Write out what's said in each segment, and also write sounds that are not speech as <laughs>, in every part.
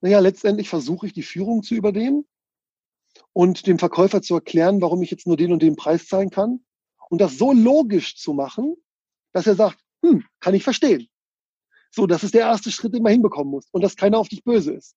Naja, letztendlich versuche ich die Führung zu übernehmen und dem Verkäufer zu erklären, warum ich jetzt nur den und den Preis zahlen kann und das so logisch zu machen, dass er sagt, hm, kann ich verstehen. So, das ist der erste Schritt, den man hinbekommen muss und dass keiner auf dich böse ist.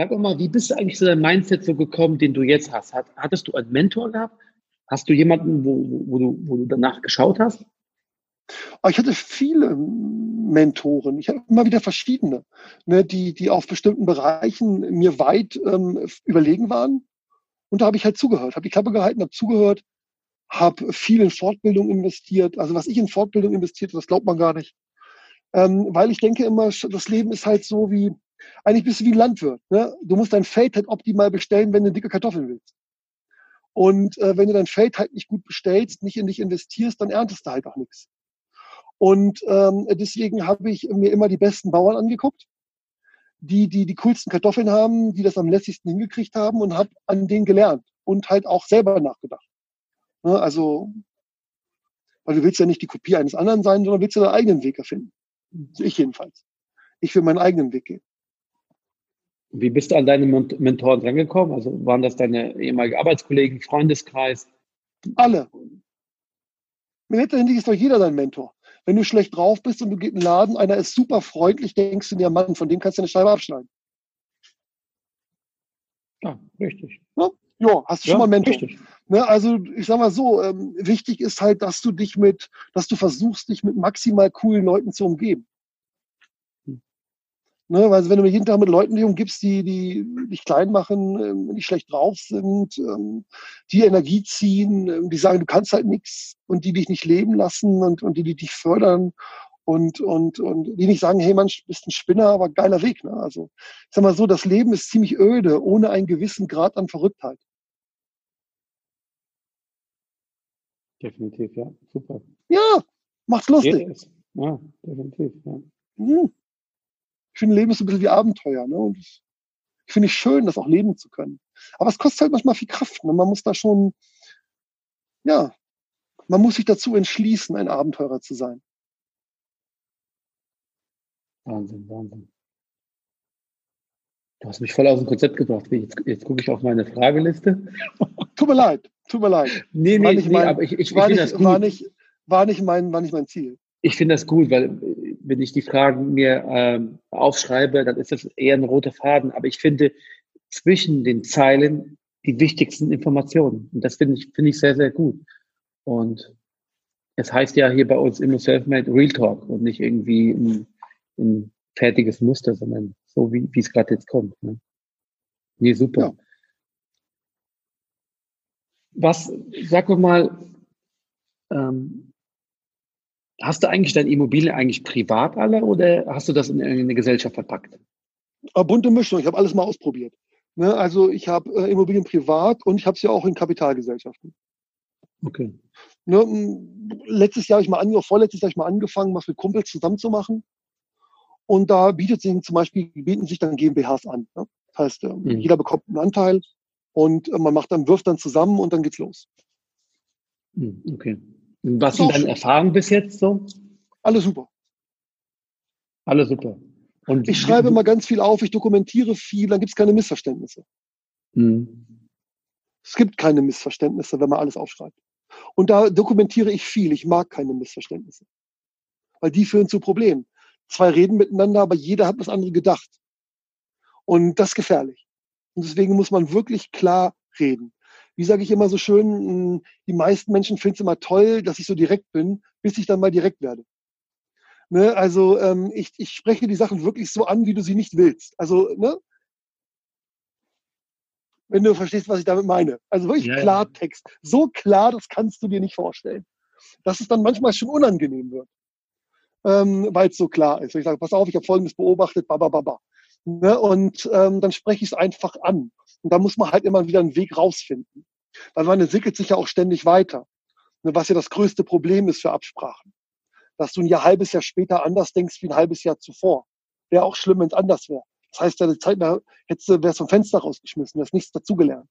Sag doch mal, wie bist du eigentlich zu deinem Mindset so gekommen, den du jetzt hast? hattest du einen Mentor gehabt? Hast du jemanden, wo, wo, du, wo du danach geschaut hast? Ah, ich hatte viele Mentoren. Ich habe immer wieder verschiedene, ne, die, die auf bestimmten Bereichen mir weit ähm, überlegen waren. Und da habe ich halt zugehört, habe die Klappe gehalten, habe zugehört, habe viel in Fortbildung investiert. Also was ich in Fortbildung investiert, das glaubt man gar nicht. Ähm, weil ich denke immer, das Leben ist halt so wie, eigentlich bist du wie ein Landwirt. Ne? Du musst dein Feld halt optimal bestellen, wenn du dicke Kartoffeln willst. Und äh, wenn du dein Feld halt nicht gut bestellst, nicht in dich investierst, dann erntest du halt auch nichts. Und ähm, deswegen habe ich mir immer die besten Bauern angeguckt, die, die die coolsten Kartoffeln haben, die das am lässigsten hingekriegt haben und habe an denen gelernt und halt auch selber nachgedacht. Ne? Also, weil du willst ja nicht die Kopie eines anderen sein, sondern willst ja deinen eigenen Weg erfinden. Ich jedenfalls. Ich will meinen eigenen Weg gehen. Wie bist du an deine Mentoren rangekommen? Also waren das deine ehemaligen Arbeitskollegen, Freundeskreis? Alle. Letztendlich ist doch jeder dein Mentor. Wenn du schlecht drauf bist und du gehst in den Laden, einer ist super freundlich, denkst du dir, Mann, von dem kannst du eine Scheibe abschneiden. Ja, richtig. Ja, ja hast du ja, schon mal Mentor. Richtig. Ne, also ich sag mal so, ähm, wichtig ist halt, dass du dich mit, dass du versuchst, dich mit maximal coolen Leuten zu umgeben. Ne, weil wenn du jeden Tag mit Leuten umgibst, die, die dich klein machen, ähm, die schlecht drauf sind, ähm, die Energie ziehen, ähm, die sagen, du kannst halt nichts und die dich nicht leben lassen und, und die, die dich fördern und, und, und die nicht sagen, hey Mann, du bist ein Spinner, aber geiler Weg. Ne? Also ich sag mal so, das Leben ist ziemlich öde, ohne einen gewissen Grad an Verrücktheit. Definitiv, ja. Super. Ja, macht's lustig. Ja, definitiv, ja. Ich finde, Leben ist ein bisschen wie Abenteuer. Ne? Und ich, finde es schön, das auch leben zu können. Aber es kostet halt manchmal viel Kraft. Ne? Man muss da schon, ja, man muss sich dazu entschließen, ein Abenteurer zu sein. Wahnsinn, Wahnsinn. Du hast mich voll aus dem Konzept gebracht. Jetzt, jetzt gucke ich auf meine Frageliste. <laughs> tut mir leid, tut mir leid. Nee, nee, nee mein, aber ich, ich, war, ich nicht, war, nicht, war, nicht mein, war nicht mein Ziel. Ich finde das gut, weil wenn ich die Fragen mir ähm, aufschreibe, dann ist das eher ein roter Faden. Aber ich finde zwischen den Zeilen die wichtigsten Informationen. Und das finde ich, finde ich sehr, sehr gut. Und es heißt ja hier bei uns immer Selfmade Real Talk und nicht irgendwie ein, ein fertiges Muster, sondern so, wie, wie es gerade jetzt kommt. Ne? Nee, super. Ja. Was, sag mal, ähm, Hast du eigentlich deine Immobilien eigentlich privat alle oder hast du das in eine Gesellschaft verpackt? Eine bunte Mischung. Ich habe alles mal ausprobiert. Ne, also ich habe äh, Immobilien privat und ich habe ja auch in Kapitalgesellschaften. Okay. Ne, letztes Jahr habe ich mal angefangen, vorletztes Jahr habe ich mal angefangen, was mit Kumpels zusammen zu machen. Und da bietet sich zum Beispiel, bieten sich dann GmbHs an. Ne? Das heißt, äh, mhm. jeder bekommt einen Anteil und äh, man macht dann, wirft dann zusammen und dann geht's los. Mhm, okay. Was sind deine Erfahrungen bis jetzt so? Alles super. Alles super. Und ich schreibe immer ganz viel auf, ich dokumentiere viel, dann gibt es keine Missverständnisse. Mhm. Es gibt keine Missverständnisse, wenn man alles aufschreibt. Und da dokumentiere ich viel. Ich mag keine Missverständnisse. Weil die führen zu Problemen. Zwei reden miteinander, aber jeder hat was andere gedacht. Und das ist gefährlich. Und deswegen muss man wirklich klar reden wie sage ich immer so schön, hm, die meisten Menschen finden es immer toll, dass ich so direkt bin, bis ich dann mal direkt werde. Ne? Also ähm, ich, ich spreche die Sachen wirklich so an, wie du sie nicht willst. Also, ne? Wenn du verstehst, was ich damit meine. Also wirklich ja, Klartext. So klar, das kannst du dir nicht vorstellen. Dass es dann manchmal schon unangenehm wird. ähm, weil es so klar ist. Ich sage, pass auf, ich habe Folgendes beobachtet, babababa. Ne? Und ähm, dann spreche ich es einfach an. Und da muss man halt immer wieder einen Weg rausfinden. Weil man entwickelt sich ja auch ständig weiter. Ne? Was ja das größte Problem ist für Absprachen. Dass du ein Jahr, halbes Jahr später anders denkst wie ein halbes Jahr zuvor. Wäre auch schlimm, wenn es anders wäre. Das heißt, deine Zeit hättest du wärst vom Fenster rausgeschmissen, du hast nichts dazugelernt.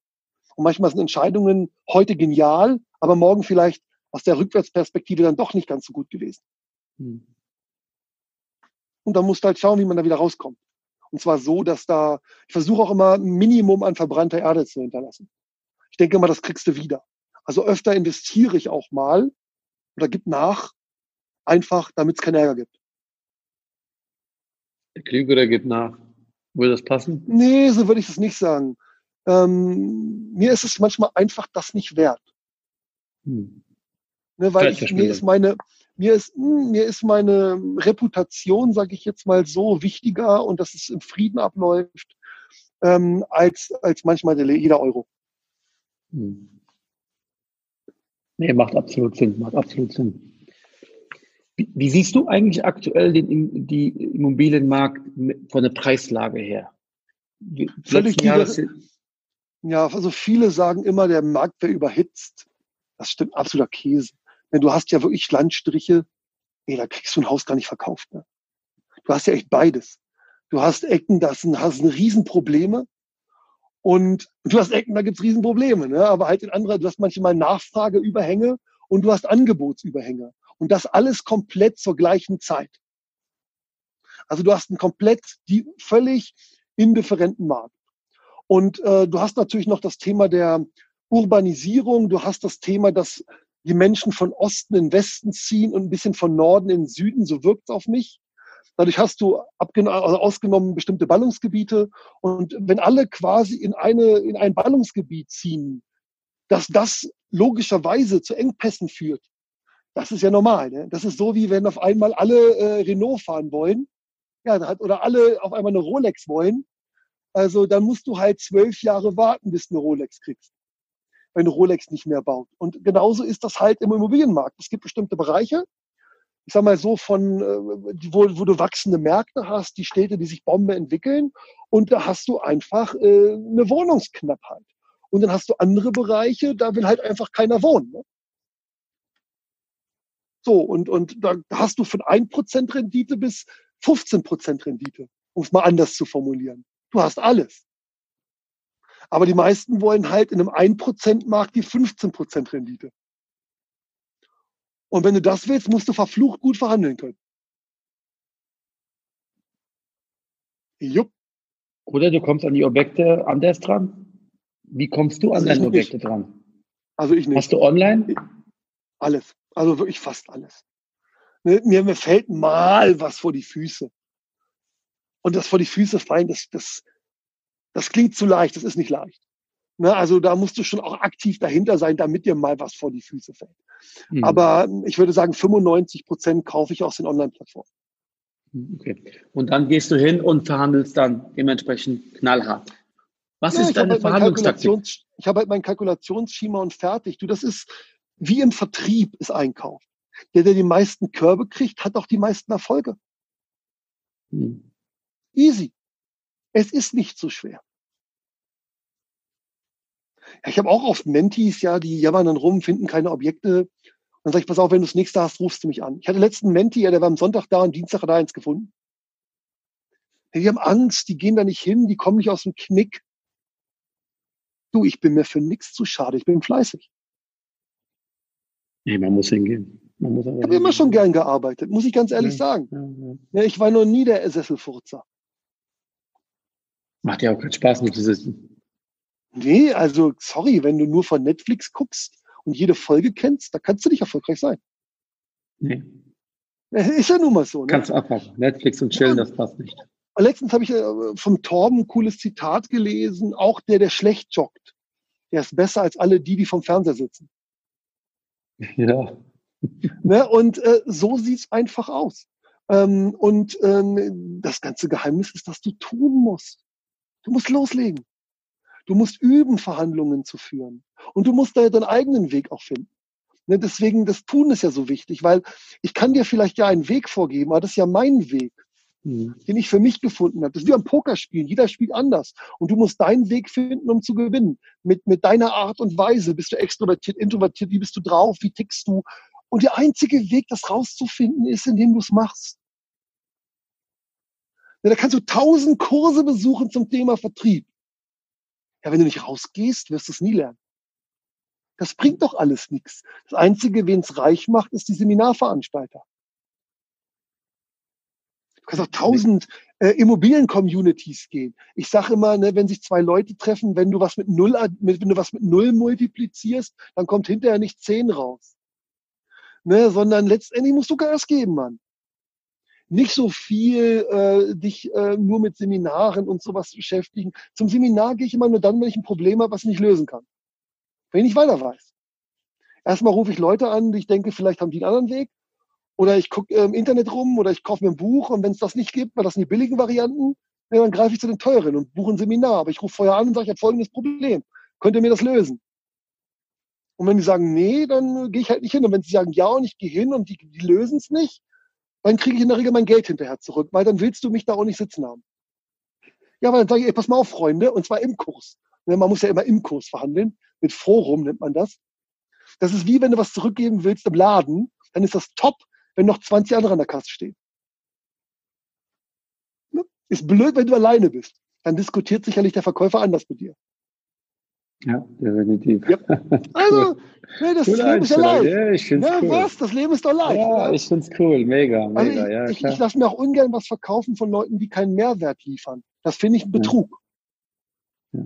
Und manchmal sind Entscheidungen heute genial, aber morgen vielleicht aus der Rückwärtsperspektive dann doch nicht ganz so gut gewesen. Hm. Und dann musst du halt schauen, wie man da wieder rauskommt. Und zwar so, dass da, ich versuche auch immer ein Minimum an verbrannter Erde zu hinterlassen. Ich denke immer, das kriegst du wieder. Also öfter investiere ich auch mal oder gib nach, einfach, damit es keinen Ärger gibt. Der Klügere gibt nach. Würde das passen? Nee, so würde ich das nicht sagen. Ähm, mir ist es manchmal einfach das nicht wert. Hm. Ne, weil ich, mir ist meine, mir ist, hm, mir ist meine Reputation, sage ich jetzt mal so, wichtiger und dass es im Frieden abläuft, ähm, als, als manchmal der, jeder Euro. Hm. Nee, macht absolut Sinn, macht absolut Sinn. Wie, wie siehst du eigentlich aktuell den, die Immobilienmarkt von der Preislage her? Völlig ja, also viele sagen immer, der Markt wäre überhitzt. Das stimmt absoluter Käse. Denn du hast ja wirklich Landstriche, ey, da kriegst du ein Haus gar nicht verkauft. Ne? Du hast ja echt beides. Du hast Ecken, da hast, hast Riesenprobleme. Und du hast Ecken, da gibt's Riesenprobleme. Ne? Aber halt in anderer, du hast manchmal Nachfrageüberhänge und du hast Angebotsüberhänge. Und das alles komplett zur gleichen Zeit. Also du hast einen komplett die völlig indifferenten Markt. Und äh, du hast natürlich noch das Thema der Urbanisierung. Du hast das Thema, dass die Menschen von Osten in Westen ziehen und ein bisschen von Norden in Süden, so wirkt es auf mich. Dadurch hast du also ausgenommen bestimmte Ballungsgebiete. Und wenn alle quasi in, eine, in ein Ballungsgebiet ziehen, dass das logischerweise zu Engpässen führt, das ist ja normal. Ne? Das ist so, wie wenn auf einmal alle äh, Renault fahren wollen ja, oder alle auf einmal eine Rolex wollen. Also dann musst du halt zwölf Jahre warten, bis du eine Rolex kriegst wenn Rolex nicht mehr baut. Und genauso ist das halt im Immobilienmarkt. Es gibt bestimmte Bereiche, ich sag mal so von, äh, wo, wo du wachsende Märkte hast, die Städte, die sich Bombe entwickeln, und da hast du einfach äh, eine Wohnungsknappheit. Und dann hast du andere Bereiche, da will halt einfach keiner wohnen. Ne? So, und, und da hast du von 1% Rendite bis 15% Rendite, um es mal anders zu formulieren. Du hast alles. Aber die meisten wollen halt in einem 1%-Markt die 15% Rendite. Und wenn du das willst, musst du verflucht gut verhandeln können. Jupp. Oder du kommst an die Objekte anders dran. Wie kommst du an also deine Objekte nicht. dran? Also ich nicht. Hast du online? Alles. Also wirklich fast alles. Ne, mir, mir fällt mal was vor die Füße. Und das vor die Füße fallen, das, das, das klingt zu leicht, das ist nicht leicht. Ne, also da musst du schon auch aktiv dahinter sein, damit dir mal was vor die Füße fällt. Mhm. Aber ich würde sagen, 95 Prozent kaufe ich aus den Online-Plattformen. Hm, okay. Und dann gehst du hin und verhandelst dann dementsprechend knallhart. Was ja, ist deine halt Verhandlungstaktik? Ich habe halt mein Kalkulationsschema und fertig. Du, das ist wie im Vertrieb ist Einkauf. Der, der die meisten Körbe kriegt, hat auch die meisten Erfolge. Hm. Easy. Es ist nicht so schwer. Ja, ich habe auch oft Mentis, ja, die jammern dann rum, finden keine Objekte. dann sage ich, pass auf, wenn du das nächste hast, rufst du mich an. Ich hatte letzten Menti, ja, der war am Sonntag da und Dienstag hat er eins gefunden. Ja, die haben Angst, die gehen da nicht hin, die kommen nicht aus dem Knick. Du, ich bin mir für nichts zu schade, ich bin fleißig. Nee, man muss hingehen. Man muss ich habe immer schon gern gearbeitet, muss ich ganz ehrlich ja, sagen. Ja. ich war noch nie der Sesselfurzer. Macht ja auch keinen Spaß, nur zu sitzen. Nee, also sorry, wenn du nur von Netflix guckst und jede Folge kennst, da kannst du nicht erfolgreich sein. Nee. Ist ja nun mal so. Ne? Kannst abhaken. Netflix und chillen, ja. das passt nicht. Letztens habe ich äh, vom Torben ein cooles Zitat gelesen. Auch der, der schlecht joggt, der ist besser als alle die, die vom Fernseher sitzen. <laughs> Ja. Ne? Und äh, so sieht's einfach aus. Ähm, und ähm, das ganze Geheimnis ist, dass du tun musst. Du musst loslegen. Du musst üben, Verhandlungen zu führen. Und du musst da deinen eigenen Weg auch finden. Ne, deswegen, das Tun ist ja so wichtig, weil ich kann dir vielleicht ja einen Weg vorgeben, aber das ist ja mein Weg, mhm. den ich für mich gefunden habe. Das ist wie am Pokerspielen. Jeder spielt anders. Und du musst deinen Weg finden, um zu gewinnen. Mit, mit deiner Art und Weise. Bist du extrovertiert, introvertiert? Wie bist du drauf? Wie tickst du? Und der einzige Weg, das rauszufinden, ist, indem du es machst. Ja, da kannst du tausend Kurse besuchen zum Thema Vertrieb. Ja, wenn du nicht rausgehst, wirst du es nie lernen. Das bringt doch alles nichts. Das Einzige, wen es reich macht, ist die Seminarveranstalter. Du kannst auch tausend äh, Immobilien-Communities gehen. Ich sage immer, ne, wenn sich zwei Leute treffen, wenn du was mit null, wenn du was mit null multiplizierst, dann kommt hinterher nicht zehn raus. Ne, sondern letztendlich musst du Gas geben, Mann. Nicht so viel äh, dich äh, nur mit Seminaren und sowas beschäftigen. Zum Seminar gehe ich immer nur dann, wenn ich ein Problem habe, was ich nicht lösen kann wenn ich weiter weiß. Erstmal rufe ich Leute an, die ich denke, vielleicht haben die einen anderen Weg. Oder ich gucke im Internet rum oder ich kaufe mir ein Buch und wenn es das nicht gibt, weil das sind die billigen Varianten, dann greife ich zu den teuren und buche ein Seminar. Aber ich rufe vorher an und sage, ich habe folgendes Problem. Könnt ihr mir das lösen? Und wenn die sagen, nee, dann gehe ich halt nicht hin. Und wenn sie sagen, ja, und ich gehe hin und die, die lösen es nicht, dann kriege ich in der Regel mein Geld hinterher zurück, weil dann willst du mich da auch nicht sitzen haben. Ja, aber dann sage ich, ey, pass mal auf, Freunde, und zwar im Kurs. Ne, man muss ja immer im Kurs verhandeln. Mit Forum nennt man das. Das ist wie wenn du was zurückgeben willst im Laden, dann ist das top, wenn noch 20 andere an der Kasse stehen. Ne? Ist blöd, wenn du alleine bist. Dann diskutiert sicherlich der Verkäufer anders mit dir. Ja, definitiv. Ja. Also, <laughs> ne, das, das Leben ist ja leicht. Ja, ich find's ne, cool. Was? Das Leben ist doch leicht. Ja, oder? ich finde es cool. Mega, mega. Also ich, ja, ich, ich lasse mir auch ungern was verkaufen von Leuten, die keinen Mehrwert liefern. Das finde ich ein Betrug. Ja.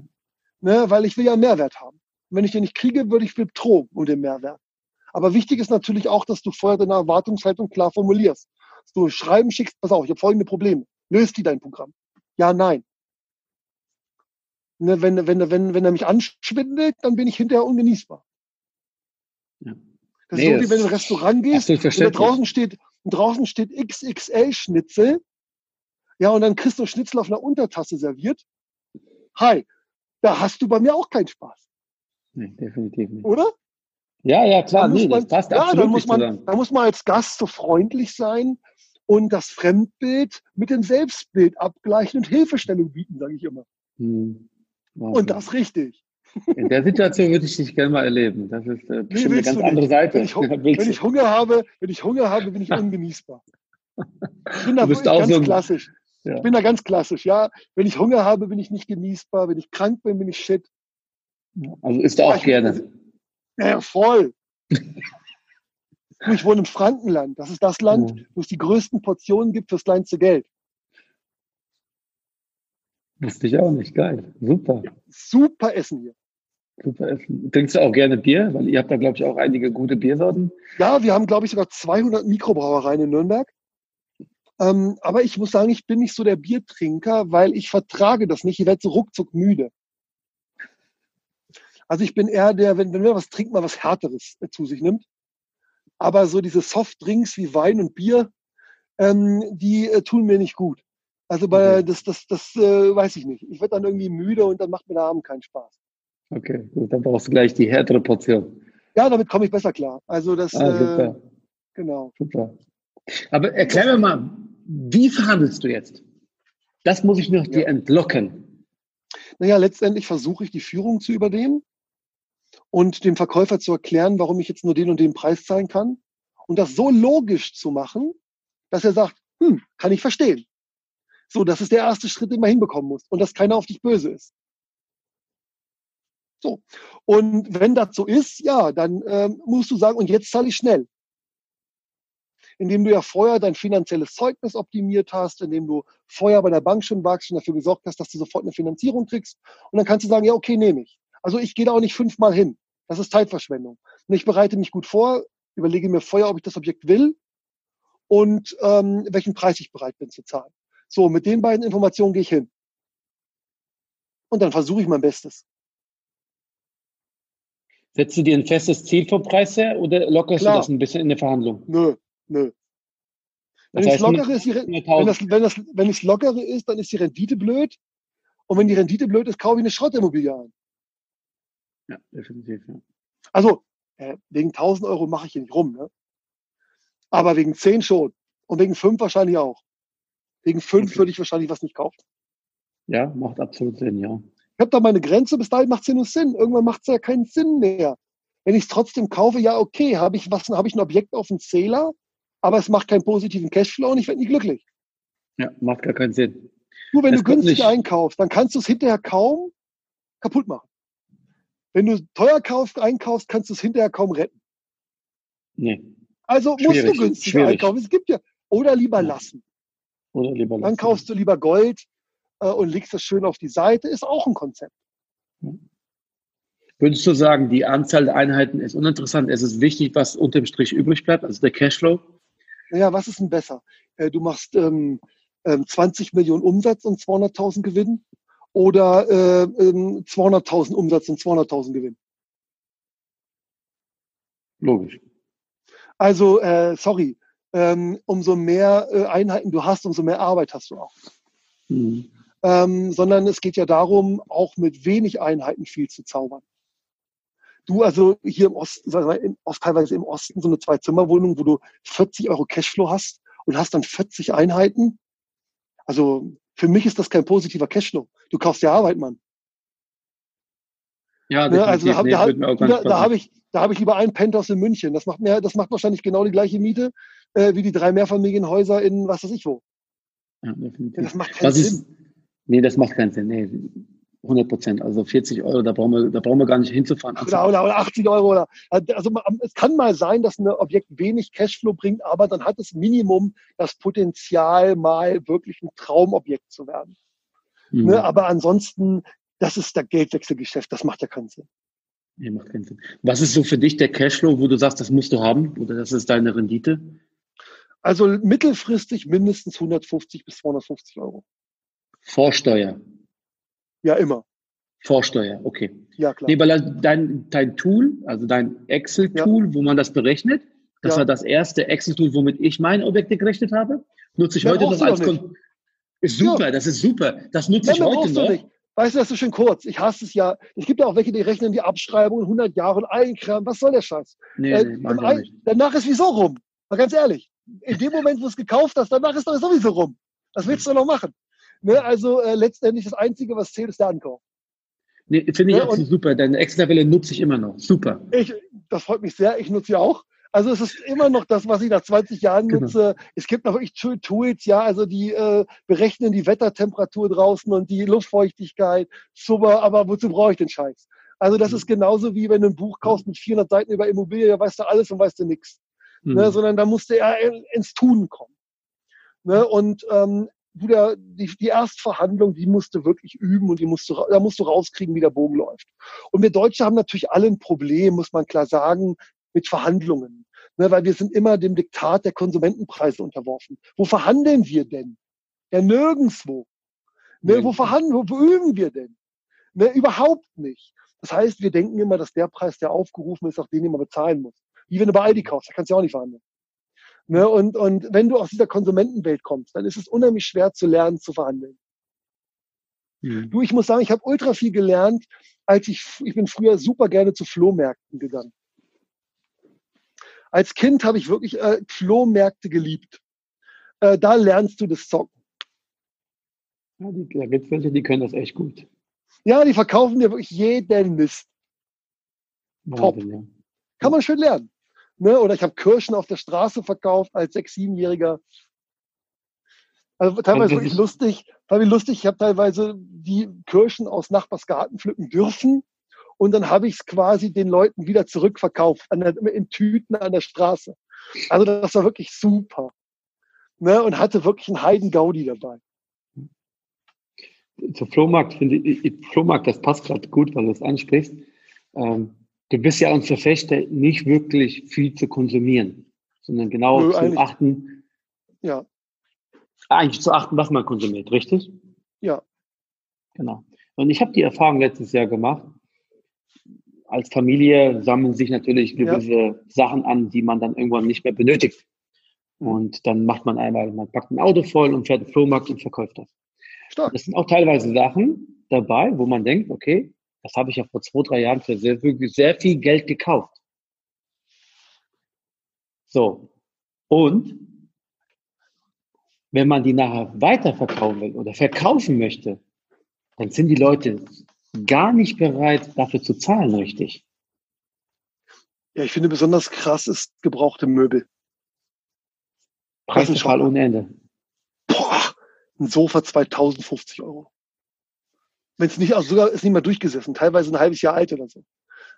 Ne, weil ich will ja einen Mehrwert haben. Und wenn ich den nicht kriege, würde ich betrogen um den Mehrwert. Aber wichtig ist natürlich auch, dass du vorher deine Erwartungshaltung klar formulierst. Dass du Schreiben schickst, pass auf, ich habe folgende Probleme. Löst die dein Programm? Ja, nein. Ne, wenn, wenn, wenn, wenn er mich anschwindet, dann bin ich hinterher ungenießbar. Ja. Das nee, ist so, wie wenn du in ein Restaurant gehst und da draußen steht, draußen steht XXL-Schnitzel. Ja, und dann kriegst du Schnitzel auf einer Untertasse serviert. Hi, da hast du bei mir auch keinen Spaß. Nee, definitiv nicht. Oder? Ja, ja, klar, nee, man, das passt ja, absolut dann muss man, Da muss man als Gast so freundlich sein und das Fremdbild mit dem Selbstbild abgleichen und Hilfestellung bieten, sage ich immer. Hm. Und das richtig. In der Situation würde ich dich gerne mal erleben. Das ist äh, nee, eine ganz andere Seite. Wenn ich, <laughs> wenn ich, Hunger habe, wenn ich Hunger habe, bin ich ungenießbar. Ich bin da ganz so klassisch. Ja. Ich bin da ganz klassisch, ja. Wenn ich Hunger habe, bin ich nicht genießbar. Wenn ich krank bin, bin ich shit. Also isst du auch ich, gerne. Ja, voll. ich wohne im Frankenland. Das ist das Land, wo es die größten Portionen gibt fürs kleinste Geld. Wusste ich auch nicht. Geil. Super. Super Essen hier. Super Essen. Trinkst du auch gerne Bier? Weil ihr habt da, glaube ich, auch einige gute Biersorten. Ja, wir haben, glaube ich, sogar 200 Mikrobrauereien in Nürnberg. Ähm, aber ich muss sagen, ich bin nicht so der Biertrinker, weil ich vertrage das nicht. Ich werde so ruckzuck müde. Also ich bin eher der, wenn, wenn man was trinkt, mal was Härteres äh, zu sich nimmt. Aber so diese Softdrinks wie Wein und Bier, ähm, die äh, tun mir nicht gut. Also bei, okay. das, das, das äh, weiß ich nicht. Ich werde dann irgendwie müde und dann macht mir der Abend keinen Spaß. Okay, gut, dann brauchst du gleich die härtere Portion. Ja, damit komme ich besser klar. Also das, ah, super. Äh, genau. Super. Aber erklär mir mal, wie verhandelst du jetzt? Das muss ich noch ja. dir entlocken. Naja, letztendlich versuche ich die Führung zu übernehmen und dem Verkäufer zu erklären, warum ich jetzt nur den und den Preis zahlen kann und das so logisch zu machen, dass er sagt, hm, kann ich verstehen. So, das ist der erste Schritt, den man hinbekommen muss und dass keiner auf dich böse ist. So. Und wenn das so ist, ja, dann ähm, musst du sagen, und jetzt zahle ich schnell indem du ja vorher dein finanzielles Zeugnis optimiert hast, indem du vorher bei der Bank schon warst und dafür gesorgt hast, dass du sofort eine Finanzierung kriegst. Und dann kannst du sagen, ja, okay, nehme ich. Also ich gehe da auch nicht fünfmal hin. Das ist Zeitverschwendung. Und ich bereite mich gut vor, überlege mir vorher, ob ich das Objekt will und ähm, welchen Preis ich bereit bin zu zahlen. So, mit den beiden Informationen gehe ich hin. Und dann versuche ich mein Bestes. Setzt du dir ein festes Ziel vom Preis her oder lockerst Klar. du das ein bisschen in der Verhandlung? Nö, Nö. Wenn es lockere ist, die, wenn, das, wenn, das, wenn es lockere ist, dann ist die Rendite blöd. Und wenn die Rendite blöd ist, kaufe ich eine Schrottimmobilie an. Ja, definitiv. Ja. Also, äh, wegen 1000 Euro mache ich hier nicht rum. Ne? Aber wegen 10 schon. Und wegen 5 wahrscheinlich auch. Wegen 5 okay. würde ich wahrscheinlich was nicht kaufen. Ja, macht absolut Sinn, ja. Ich habe da meine Grenze, bis dahin macht es ja nur Sinn. Irgendwann macht es ja keinen Sinn mehr. Wenn ich es trotzdem kaufe, ja, okay, habe ich was, habe ich ein Objekt auf dem Zähler, aber es macht keinen positiven Cashflow und ich werde nicht glücklich. Ja, macht gar keinen Sinn. Nur wenn das du günstig nicht. einkaufst, dann kannst du es hinterher kaum kaputt machen. Wenn du teuer kaufst, einkaufst, kannst du es hinterher kaum retten. Nee. Also Schwierig. musst du günstig Schwierig. einkaufen. Es gibt ja, oder lieber ja. lassen. Dann kaufst du lieber Gold äh, und legst das schön auf die Seite, ist auch ein Konzept. Würdest du sagen, die Anzahl der Einheiten ist uninteressant? Es ist wichtig, was unterm Strich übrig bleibt, also der Cashflow? Naja, was ist denn besser? Äh, du machst ähm, 20 ähm, Millionen Umsatz und 200.000 Gewinn oder äh, 200.000 ähm, Umsatz und 200.000 Gewinn. Logisch. Also, äh, sorry, ähm, umso mehr äh, Einheiten du hast, umso mehr Arbeit hast du auch. Mhm. Ähm, sondern es geht ja darum, auch mit wenig Einheiten viel zu zaubern. Du also hier im Osten, in, teilweise im Osten, so eine Zwei-Zimmer-Wohnung, wo du 40 Euro Cashflow hast und hast dann 40 Einheiten. Also für mich ist das kein positiver Cashflow. Du kaufst ja Arbeit, Mann. Ja, ne? also da, nee, da, da, da habe ich, da habe ich lieber ein Penthouse in München. Das macht mir, das macht wahrscheinlich genau die gleiche Miete äh, wie die drei Mehrfamilienhäuser in was weiß ich wo. Ja, definitiv. das macht keinen was Sinn. Ist, nee, das macht keinen Sinn. Nee, 100 Prozent. Also 40 Euro, da brauchen wir, da brauchen wir gar nicht hinzufahren. Oder, oder, oder 80 Euro. Oder, also es kann mal sein, dass ein Objekt wenig Cashflow bringt, aber dann hat es Minimum das Potenzial, mal wirklich ein Traumobjekt zu werden. Mhm. Ne, aber ansonsten, das ist der Geldwechselgeschäft, das macht ja keinen Sinn. Nee, macht keinen Sinn. Was ist so für dich der Cashflow, wo du sagst, das musst du haben oder das ist deine Rendite? Also mittelfristig mindestens 150 bis 250 Euro. Vorsteuer. Ja, immer. Vorsteuer, okay. Ja, klar. Nee, weil dein, dein Tool, also dein Excel-Tool, ja. wo man das berechnet, das ja. war das erste Excel-Tool, womit ich meine Objekte gerechnet habe. Nutze ich ja, heute noch als Kon Ist super, das ist super. Das nutze ich heute noch. Nicht. Weißt du, das ist schön kurz. Ich hasse es ja. Es gibt ja auch welche, die rechnen die Abschreibung in 100 Jahre und Einkram. Was soll der Scheiß? Nee, äh, nee, danach ist wieso rum. Mal ganz ehrlich. In dem Moment, wo du es gekauft hast, danach ist doch sowieso rum. Was willst du noch machen? Ne? Also äh, letztendlich das Einzige, was zählt, ist der Ankauf. Nee, finde ich ne? auch super. Deine Excel-Tabelle nutze ich immer noch. Super. Ich, das freut mich sehr. Ich nutze sie auch. Also es ist immer noch das, was ich nach 20 Jahren genau. nutze. Es gibt noch wirklich Tools, ja, also die äh, berechnen die Wettertemperatur draußen und die Luftfeuchtigkeit. Super, aber wozu brauche ich den Scheiß? Also das mhm. ist genauso wie wenn du ein Buch kaufst mit 400 Seiten über Immobilien, da weißt du alles und weißt du nichts. Mhm. Ne, sondern da musst du ja ins Tun kommen. Ne, und ähm, die, die Erstverhandlung, die musst du wirklich üben und die musst du, da musst du rauskriegen, wie der Bogen läuft. Und wir Deutsche haben natürlich alle ein Problem, muss man klar sagen, mit Verhandlungen. Ne, weil wir sind immer dem Diktat der Konsumentenpreise unterworfen. Wo verhandeln wir denn? Ja, nirgendswo. Ne, wo verhandeln, wo, wo üben wir denn? Ne, überhaupt nicht. Das heißt, wir denken immer, dass der Preis, der aufgerufen ist, auch den immer bezahlen muss. Wie wenn du bei Aldi kaufst, da kannst du ja auch nicht verhandeln. Ne, und, und wenn du aus dieser Konsumentenwelt kommst, dann ist es unheimlich schwer zu lernen, zu verhandeln. Mhm. Du, ich muss sagen, ich habe ultra viel gelernt, als ich, ich bin früher super gerne zu Flohmärkten gegangen. Als Kind habe ich wirklich äh, Flohmärkte geliebt. Äh, da lernst du das Zocken. Ja, die, da gibt welche, die können das echt gut. Ja, die verkaufen dir wirklich jeden Mist. Top. Ja. Kann man schön lernen. Ne? Oder ich habe Kirschen auf der Straße verkauft als sechs, siebenjähriger. Also teilweise wirklich lustig, teilweise lustig. Ich habe teilweise die Kirschen aus Nachbarsgarten pflücken dürfen und dann habe ich es quasi den Leuten wieder zurückverkauft der, in Tüten an der Straße. Also das war wirklich super. Ne? Und hatte wirklich einen Heiden-Gaudi dabei. Zur Flohmarkt finde ich, Flohmarkt, das passt gerade gut, weil du es ansprichst. Ähm, du bist ja ein Verfechter, nicht wirklich viel zu konsumieren, sondern genau Nö, zu achten. Ja. Eigentlich zu achten, was man konsumiert, richtig? Ja. Genau. Und ich habe die Erfahrung letztes Jahr gemacht. Als Familie sammeln sich natürlich gewisse ja. Sachen an, die man dann irgendwann nicht mehr benötigt. Und dann macht man einmal, man packt ein Auto voll und fährt den Flohmarkt und verkauft das. Stark. Das sind auch teilweise Sachen dabei, wo man denkt, okay, das habe ich ja vor zwei, drei Jahren für sehr, sehr viel Geld gekauft. So. Und wenn man die nachher weiterverkaufen will oder verkaufen möchte, dann sind die Leute gar nicht bereit, dafür zu zahlen, richtig. Ja, ich finde besonders krass ist gebrauchte Möbel. Preisverfall ohne Ende. Boah, ein Sofa 2050 Euro. Wenn es nicht, also sogar ist nicht mal durchgesessen, teilweise ein halbes Jahr alt oder so.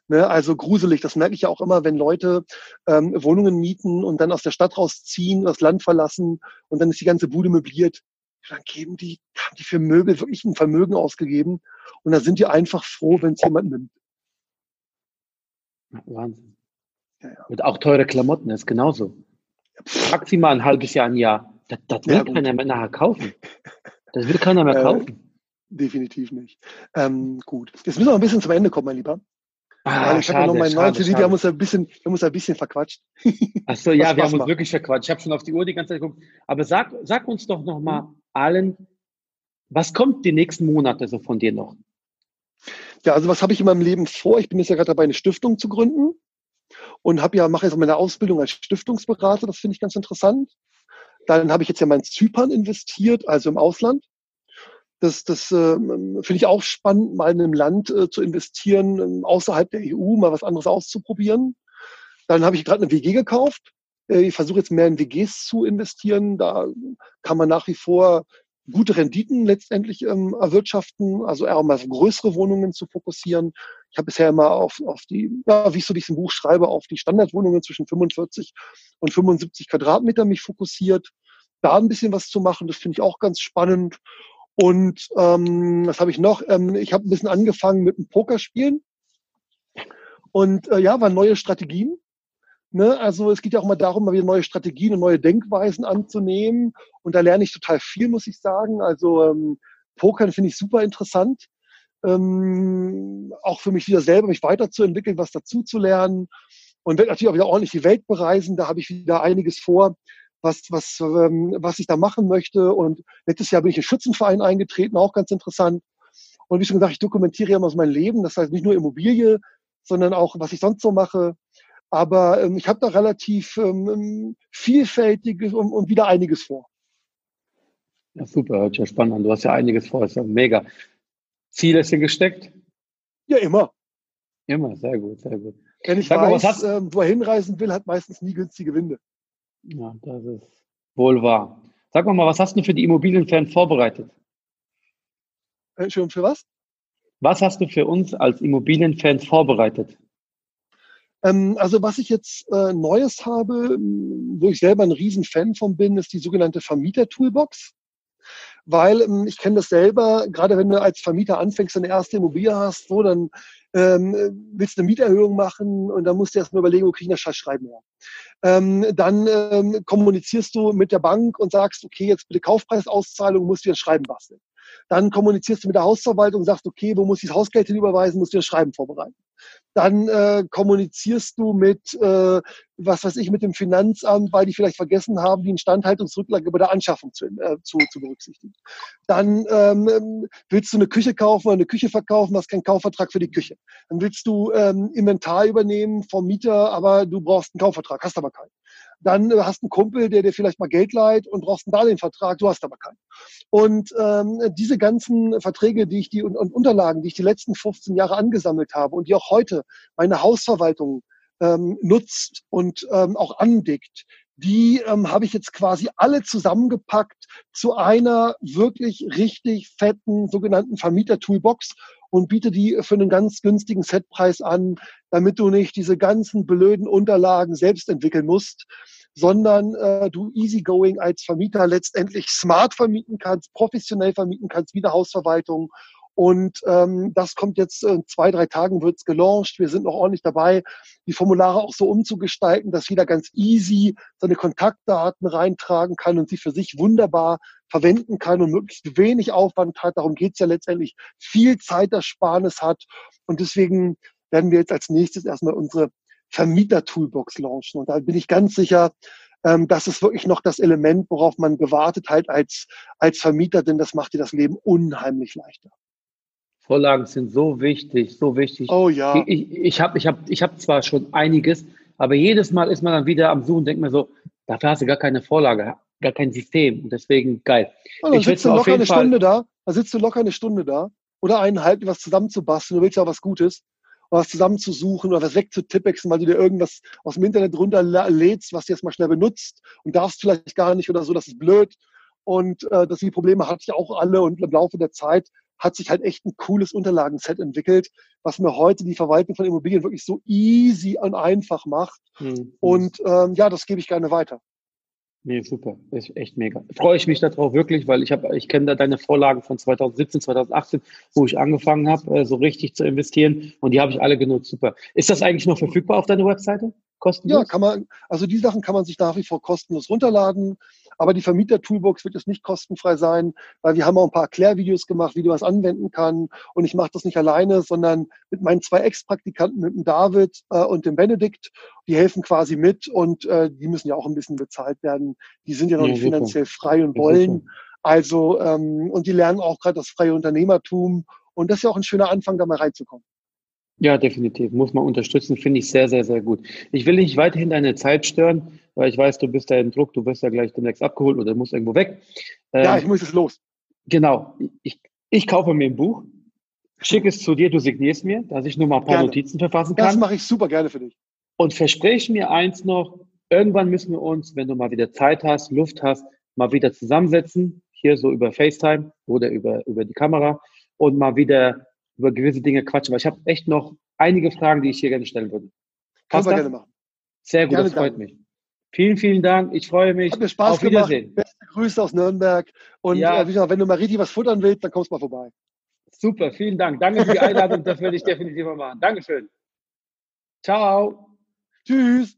Ne, also gruselig, das merke ich ja auch immer, wenn Leute ähm, Wohnungen mieten und dann aus der Stadt rausziehen, das Land verlassen und dann ist die ganze Bude möbliert. Dann geben die, haben die für Möbel wirklich ein Vermögen ausgegeben und da sind die einfach froh, wenn es jemand nimmt. Wahnsinn. Ja, ja. Und auch teure Klamotten ist genauso. Frag sie mal ein halbes Jahr, ein Jahr. Das, das will ja, keiner mehr nachher kaufen. Das will keiner mehr äh, kaufen. Definitiv nicht. Ähm, gut. Jetzt müssen wir ein bisschen zum Ende kommen, mein Lieber. Ah, ich habe ja noch meinen neuen CD, wir haben uns ein bisschen, wir haben uns ein bisschen verquatscht. Ach so, ja, wir haben uns wirklich verquatscht. Ich habe schon auf die Uhr die ganze Zeit geguckt. Aber sag, sag uns doch noch mal mhm. allen, was kommt die nächsten Monate so von dir noch? Ja, also was habe ich in meinem Leben vor? Ich bin jetzt ja gerade dabei, eine Stiftung zu gründen und habe ja mache jetzt meine Ausbildung als Stiftungsberater. Das finde ich ganz interessant. Dann habe ich jetzt ja mein Zypern investiert, also im Ausland. Das, das äh, finde ich auch spannend, mal in einem Land äh, zu investieren, äh, außerhalb der EU, mal was anderes auszuprobieren. Dann habe ich gerade eine WG gekauft. Äh, ich versuche jetzt mehr in WGs zu investieren. Da kann man nach wie vor gute Renditen letztendlich ähm, erwirtschaften, also eher mal auf größere Wohnungen zu fokussieren. Ich habe bisher immer auf, auf die, ja, wie ich so diesem Buch schreibe, auf die Standardwohnungen zwischen 45 und 75 Quadratmeter mich fokussiert. Da ein bisschen was zu machen, das finde ich auch ganz spannend. Und ähm, was habe ich noch? Ähm, ich habe ein bisschen angefangen mit dem Pokerspielen. Und äh, ja, waren neue Strategien. Ne? Also es geht ja auch mal darum, mal wieder neue Strategien und neue Denkweisen anzunehmen. Und da lerne ich total viel, muss ich sagen. Also ähm, Pokern finde ich super interessant. Ähm, auch für mich wieder selber, mich weiterzuentwickeln, was dazu zu lernen. Und werde natürlich auch wieder ordentlich die Welt bereisen. Da habe ich wieder einiges vor was, was, ähm, was ich da machen möchte. Und letztes Jahr bin ich in Schützenverein eingetreten, auch ganz interessant. Und wie schon gesagt, ich dokumentiere ja immer so mein Leben. Das heißt nicht nur Immobilie, sondern auch, was ich sonst so mache. Aber ähm, ich habe da relativ ähm, vielfältiges und, und wieder einiges vor. Ja, super, hört sich ja spannend an. Du hast ja einiges vor, ist ja mega. Ziel ist dir gesteckt? Ja, immer. Immer, sehr gut, sehr gut. Wenn ich Sag weiß, mal, äh, wo er hinreisen will, hat meistens nie günstige Winde. Ja, das ist wohl wahr. Sag mal, was hast du für die Immobilienfans vorbereitet? Entschuldigung, für was? Was hast du für uns als Immobilienfans vorbereitet? Ähm, also was ich jetzt äh, Neues habe, wo ich selber ein Riesenfan von bin, ist die sogenannte Vermieter-Toolbox. Weil ähm, ich kenne das selber, gerade wenn du als Vermieter anfängst, eine erste Immobilie hast, so, dann ähm, willst du eine Mieterhöhung machen und dann musst du erstmal überlegen, wo kriege ich das Scheißschreiben her. Ähm, dann ähm, kommunizierst du mit der Bank und sagst, okay, jetzt bitte Kaufpreisauszahlung, musst du ein Schreiben basteln. Dann kommunizierst du mit der Hausverwaltung und sagst, okay, wo muss ich das Hausgeld hinüberweisen, musst du ein Schreiben vorbereiten. Dann äh, kommunizierst du mit, äh, was weiß ich, mit dem Finanzamt, weil die vielleicht vergessen haben, die Instandhaltungsrücklage bei der Anschaffung zu, äh, zu, zu berücksichtigen. Dann ähm, willst du eine Küche kaufen oder eine Küche verkaufen, hast keinen Kaufvertrag für die Küche. Dann willst du ähm, Inventar übernehmen vom Mieter, aber du brauchst einen Kaufvertrag, hast aber keinen. Dann äh, hast du einen Kumpel, der dir vielleicht mal Geld leiht und brauchst einen Darlehenvertrag, du hast aber keinen. Und ähm, diese ganzen Verträge, die ich die und, und Unterlagen, die ich die letzten 15 Jahre angesammelt habe und die auch heute meine Hausverwaltung ähm, nutzt und ähm, auch andickt, die ähm, habe ich jetzt quasi alle zusammengepackt zu einer wirklich richtig fetten sogenannten Vermieter-Toolbox und biete die für einen ganz günstigen Setpreis an, damit du nicht diese ganzen blöden Unterlagen selbst entwickeln musst, sondern äh, du easygoing als Vermieter letztendlich smart vermieten kannst, professionell vermieten kannst, wie eine Hausverwaltung und ähm, das kommt jetzt in zwei, drei Tagen wird's gelauncht. Wir sind noch ordentlich dabei, die Formulare auch so umzugestalten, dass jeder ganz easy seine Kontaktdaten reintragen kann und sie für sich wunderbar verwenden kann und möglichst wenig Aufwand hat. Darum geht's ja letztendlich, viel Zeitersparnis hat. Und deswegen werden wir jetzt als nächstes erstmal unsere Vermieter-Toolbox launchen. Und da bin ich ganz sicher, ähm, das ist wirklich noch das Element, worauf man gewartet halt als, als Vermieter, denn das macht dir das Leben unheimlich leichter. Vorlagen sind so wichtig, so wichtig. Oh ja. Ich, ich habe ich hab, ich hab zwar schon einiges, Aber jedes Mal ist man dann wieder am Suchen und denkt mir so, dafür hast du gar keine Vorlage, gar kein System. Und deswegen geil. Und dann sitzt du locker eine Fall Stunde da, da sitzt du locker eine Stunde da oder eineinhalb, was zusammenzubasteln. Du willst ja was Gutes was zusammenzusuchen oder was wegzutippexen, weil du dir irgendwas aus dem Internet runterlädst, was du jetzt mal schnell benutzt und darfst vielleicht gar nicht oder so, das ist blöd. Und äh, das die Probleme hatte ich auch alle und im Laufe der Zeit hat sich halt echt ein cooles Unterlagenset entwickelt, was mir heute die Verwaltung von Immobilien wirklich so easy und einfach macht. Mhm. Und ähm, ja, das gebe ich gerne weiter. Nee, super. Ist echt mega. Freue ich mich darauf wirklich, weil ich habe, ich kenne da deine Vorlagen von 2017, 2018, wo ich angefangen habe, äh, so richtig zu investieren und die habe ich alle genutzt. Super. Ist das eigentlich noch verfügbar auf deiner Webseite? Kostenlos? Ja, kann man, also die Sachen kann man sich nach wie vor kostenlos runterladen. Aber die Vermieter-Toolbox wird jetzt nicht kostenfrei sein, weil wir haben auch ein paar Erklärvideos gemacht, wie du was anwenden kann. Und ich mache das nicht alleine, sondern mit meinen zwei Ex-Praktikanten, mit dem David äh, und dem Benedikt. Die helfen quasi mit und äh, die müssen ja auch ein bisschen bezahlt werden. Die sind ja noch ja, nicht finanziell frei und wollen. Also, ähm, und die lernen auch gerade das freie Unternehmertum. Und das ist ja auch ein schöner Anfang, da mal reinzukommen. Ja, definitiv. Muss man unterstützen, finde ich sehr, sehr, sehr gut. Ich will nicht weiterhin deine Zeit stören, weil ich weiß, du bist da im Druck, du wirst ja gleich demnächst abgeholt oder musst irgendwo weg. ja, ähm, ich muss es los. Genau. Ich, ich kaufe mir ein Buch, schicke es zu dir, du signierst mir, dass ich nur mal ein paar gerne. Notizen verfassen kann. Das mache ich super gerne für dich. Und verspreche mir eins noch, irgendwann müssen wir uns, wenn du mal wieder Zeit hast, Luft hast, mal wieder zusammensetzen, hier so über FaceTime oder über, über die Kamera und mal wieder über gewisse Dinge quatschen, weil ich habe echt noch einige Fragen, die ich hier gerne stellen würde. Kannst du gerne machen. Sehr gut, gerne das freut Dank. mich. Vielen, vielen Dank. Ich freue mich. Hat mir Spaß Auf gemacht. Wiedersehen. Beste Grüße aus Nürnberg. Und ja. äh, gesagt, wenn du mal richtig was futtern willst, dann kommst du mal vorbei. Super, vielen Dank. Danke für die Einladung. das werde ich definitiv mal machen. Dankeschön. Ciao. Tschüss.